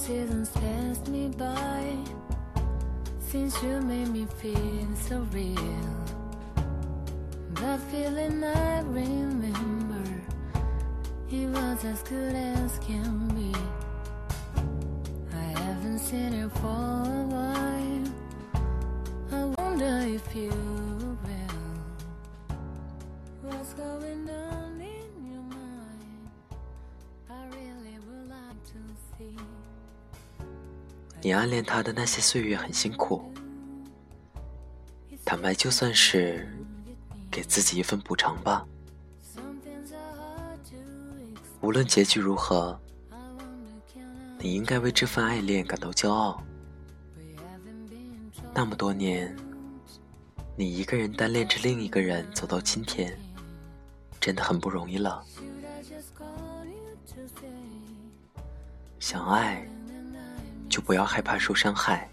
seasons pass me by since you made me feel so real. That feeling I remember, it was as good as can be. I haven't seen you for a while. I wonder if you will. What's going on 你暗恋他的那些岁月很辛苦，坦白就算是给自己一份补偿吧。无论结局如何，你应该为这份爱恋感到骄傲。那么多年，你一个人单恋着另一个人走到今天，真的很不容易了。想爱。就不要害怕受伤害。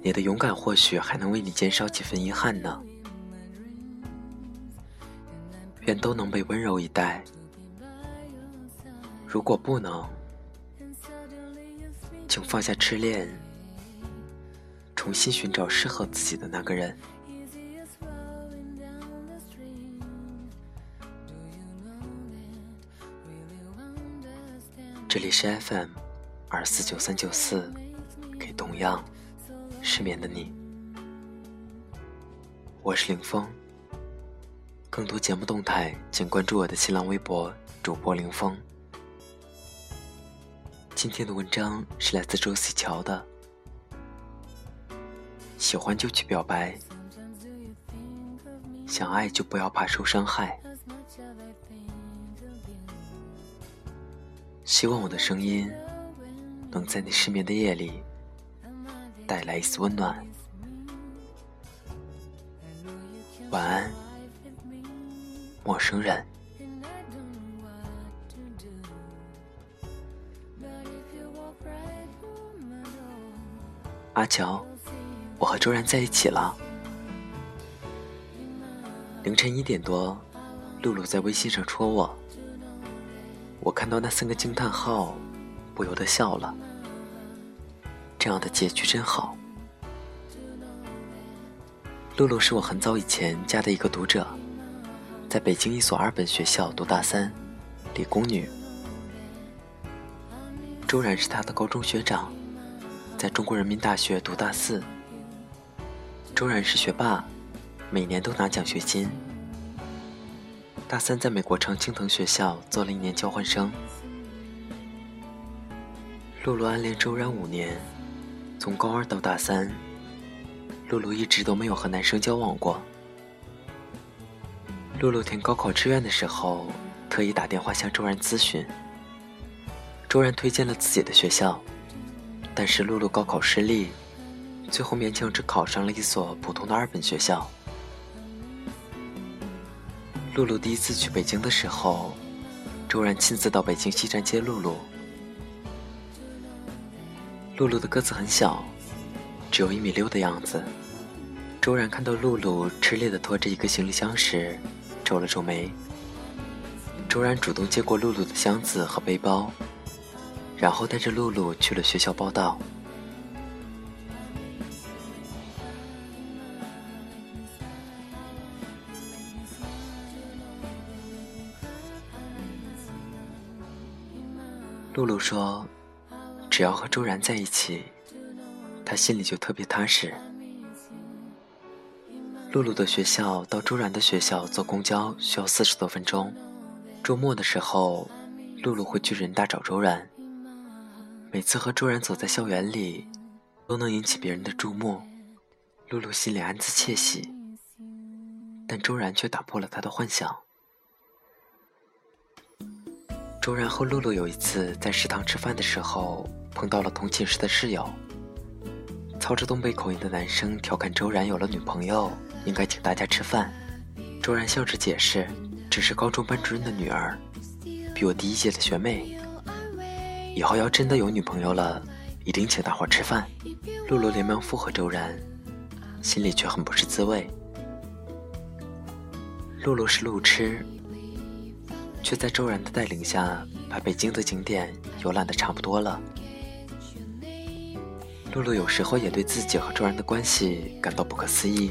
你的勇敢或许还能为你减少几分遗憾呢。愿都能被温柔以待。如果不能请放下痴恋重新寻找适合自己的那个人。这里是 fm 二四九三九四，给同样失眠的你，我是林峰。更多节目动态，请关注我的新浪微博主播林峰。今天的文章是来自周喜乔的，喜欢就去表白，想爱就不要怕受伤害。希望我的声音能在你失眠的夜里带来一丝温暖。晚安陌生人。阿乔我和周然在一起了。凌晨一点多露露在微信上戳我。我看到那三个惊叹号不由得笑了。这样的结局真好。露露是我很早以前加的一个读者，在北京一所二本学校读大三，理工女。周然是她的高中学长，在中国人民大学读大四。周然是学霸，每年都拿奖学金。大三在美国常青藤学校做了一年交换生。露露暗恋周然五年，从高二到大三，露露一直都没有和男生交往过。露露填高考志愿的时候，特意打电话向周然咨询。周然推荐了自己的学校，但是露露高考失利，最后勉强只考上了一所普通的二本学校。露露第一次去北京的时候，周然亲自到北京西站接露露。露露的个子很小，只有一米六的样子。周然看到露露吃力地拖着一个行李箱时，皱了皱眉。周然主动接过露露的箱子和背包，然后带着露露去了学校报道。露露说：“只要和周然在一起，他心里就特别踏实。”露露的学校到周然的学校坐公交需要四十多分钟。周末的时候，露露会去人大找周然。每次和周然走在校园里，都能引起别人的注目。露露心里暗自窃喜，但周然却打破了他的幻想。周然和露露有一次在食堂吃饭的时候，碰到了同寝室的室友。操着东北口音的男生调侃周然有了女朋友，应该请大家吃饭。周然笑着解释，只是高中班主任的女儿，比我低一届的学妹。以后要真的有女朋友了，一定请大伙吃饭。露露连忙附和周然，心里却很不是滋味。露露是路痴，却在周然的带领下，把北京的景点游览的差不多了。露露有时候也对自己和周然的关系感到不可思议。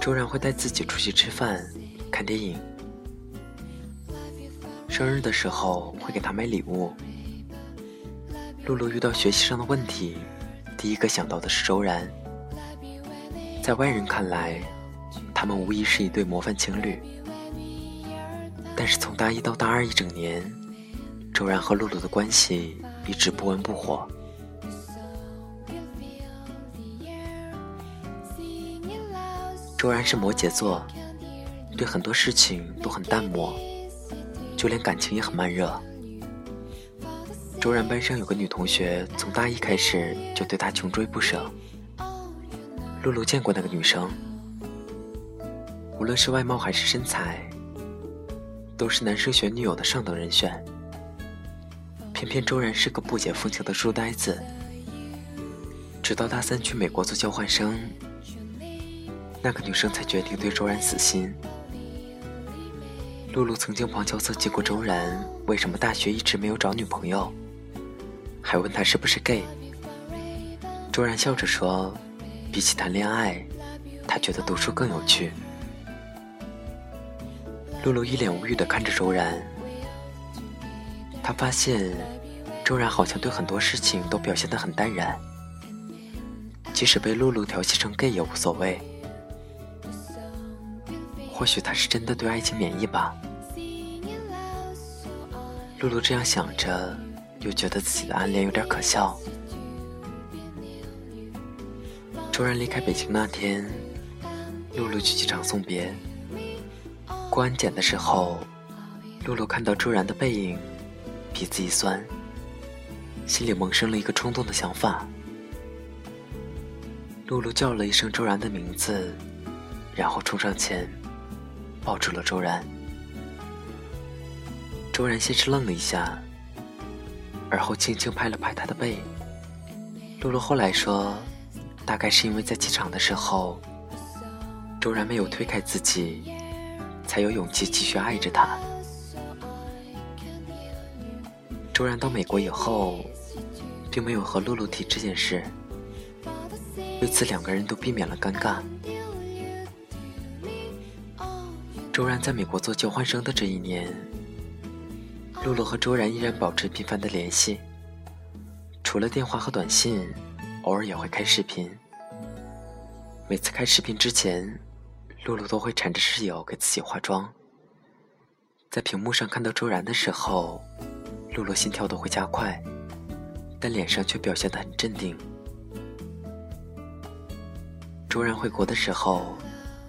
周然会带自己出去吃饭、看电影，生日的时候会给他买礼物。露露遇到学习上的问题，第一个想到的是周然。在外人看来，他们无疑是一对模范情侣。但是从大一到大二一整年，周然和露露的关系一直不温不火。周然是摩羯座，对很多事情都很淡漠，就连感情也很慢热。周然班上有个女同学，从大一开始就对他穷追不舍。露露见过那个女生，无论是外貌还是身材，都是男生选女友的上等人选。偏偏周然是个不解风情的书呆子，直到大三去美国做交换生。那个女生才决定对周然死心。露露曾经旁敲侧击过周然，为什么大学一直没有找女朋友，还问他是不是 gay。周然笑着说：“比起谈恋爱，他觉得读书更有趣。”露露一脸无语地看着周然，他发现周然好像对很多事情都表现得很淡然，即使被露露调戏成 gay 也无所谓。或许他是真的对爱情免疫吧。露露这样想着，又觉得自己的暗恋有点可笑。周然离开北京那天，露露去机场送别。过安检的时候，露露看到周然的背影，鼻子一酸，心里萌生了一个冲动的想法。露露叫了一声周然的名字，然后冲上前。抱住了周然，周然先是愣了一下，而后轻轻拍了拍他的背。露露后来说，大概是因为在机场的时候，周然没有推开自己，才有勇气继续爱着他。周然到美国以后，并没有和露露提这件事，为此两个人都避免了尴尬。周然在美国做交换生的这一年，露露和周然依然保持频繁的联系，除了电话和短信，偶尔也会开视频。每次开视频之前，露露都会缠着室友给自己化妆。在屏幕上看到周然的时候，露露心跳都会加快，但脸上却表现得很镇定。周然回国的时候，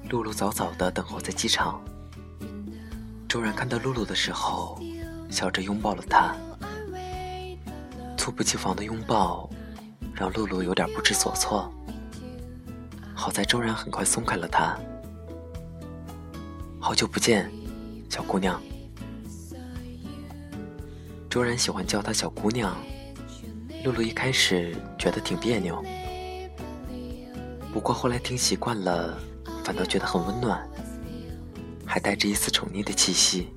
露露早早的等候在机场。周然看到露露的时候，笑着拥抱了她。猝不及防的拥抱，让露露有点不知所措。好在周然很快松开了她。好久不见，小姑娘。周然喜欢叫她小姑娘，露露一开始觉得挺别扭，不过后来听习惯了，反倒觉得很温暖。还带着一丝宠溺的气息。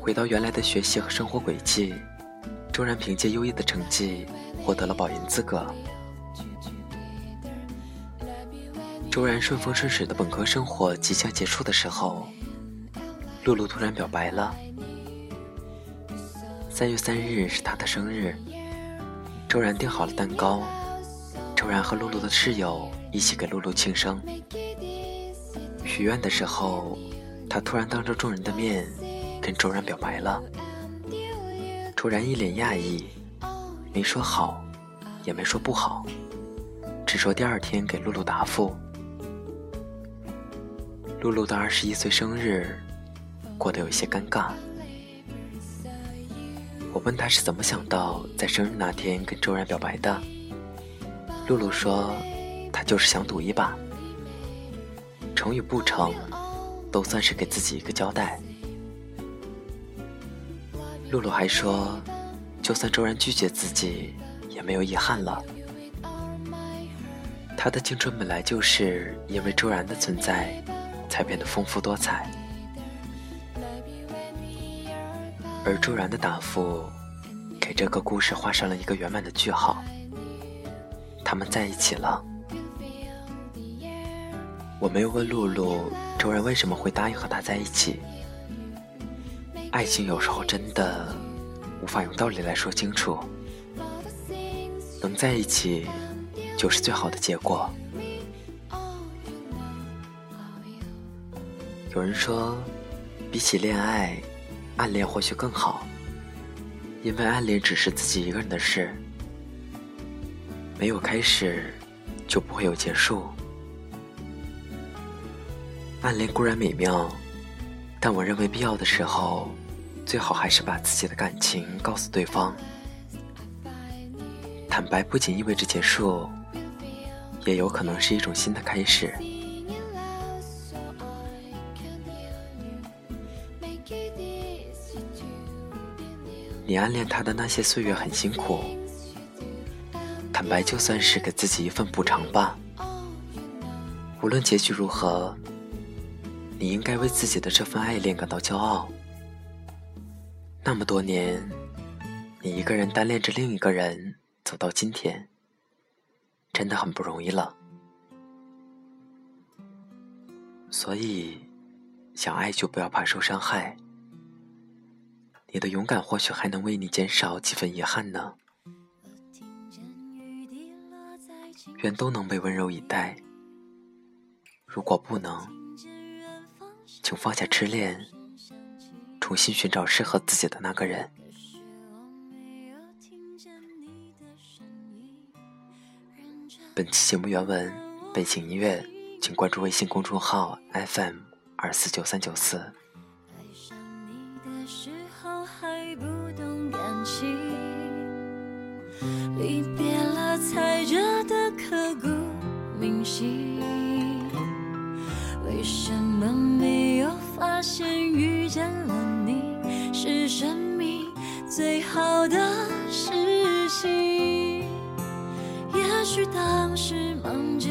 回到原来的学习和生活轨迹，周然凭借优异的成绩获得了保研资格。周然顺风顺水的本科生活即将结束的时候，露露突然表白了。三月三日是他的生日，周然订好了蛋糕。周然和露露的室友一起给露露庆生。许愿的时候，他突然当着众人的面跟周然表白了。周然一脸讶异，没说好，也没说不好，只说第二天给露露答复。露露的二十一岁生日过得有些尴尬。我问他是怎么想到在生日那天跟周然表白的。露露说：“她就是想赌一把，成与不成，都算是给自己一个交代。”露露还说：“就算周然拒绝自己，也没有遗憾了。”他的青春本来就是因为周然的存在，才变得丰富多彩。而周然的答复，给这个故事画上了一个圆满的句号。他们在一起了。我没有问露露，周然为什么会答应和他在一起。爱情有时候真的无法用道理来说清楚，能在一起。就是最好的结果。有人说，比起恋爱，暗恋或许更好，因为暗恋只是自己一个人的事，没有开始，就不会有结束。暗恋固然美妙，但我认为必要的时候，最好还是把自己的感情告诉对方。坦白不仅意味着结束。也有可能是一种新的开始。你暗恋他的那些岁月很辛苦，白就算是给自己一份补偿吧。无论结局如何，你应该为自己的这份爱恋感到骄傲。那么多年，你一个人单恋着另一个人，走到今天。真的很不容易了，所以想爱就不要怕受伤害。你的勇敢或许还能为你减少几分遗憾呢。愿都能被温柔以待。如果不能，请放下痴恋，重新寻找适合自己的那个人。本期节目原文、背景音乐，请关注微信公众号 FM 二四九三九四。爱上你的时候还不懂感情，离别才觉得刻骨铭心。为什么没有发现遇见了你是生命最好的事情？也许当时忙着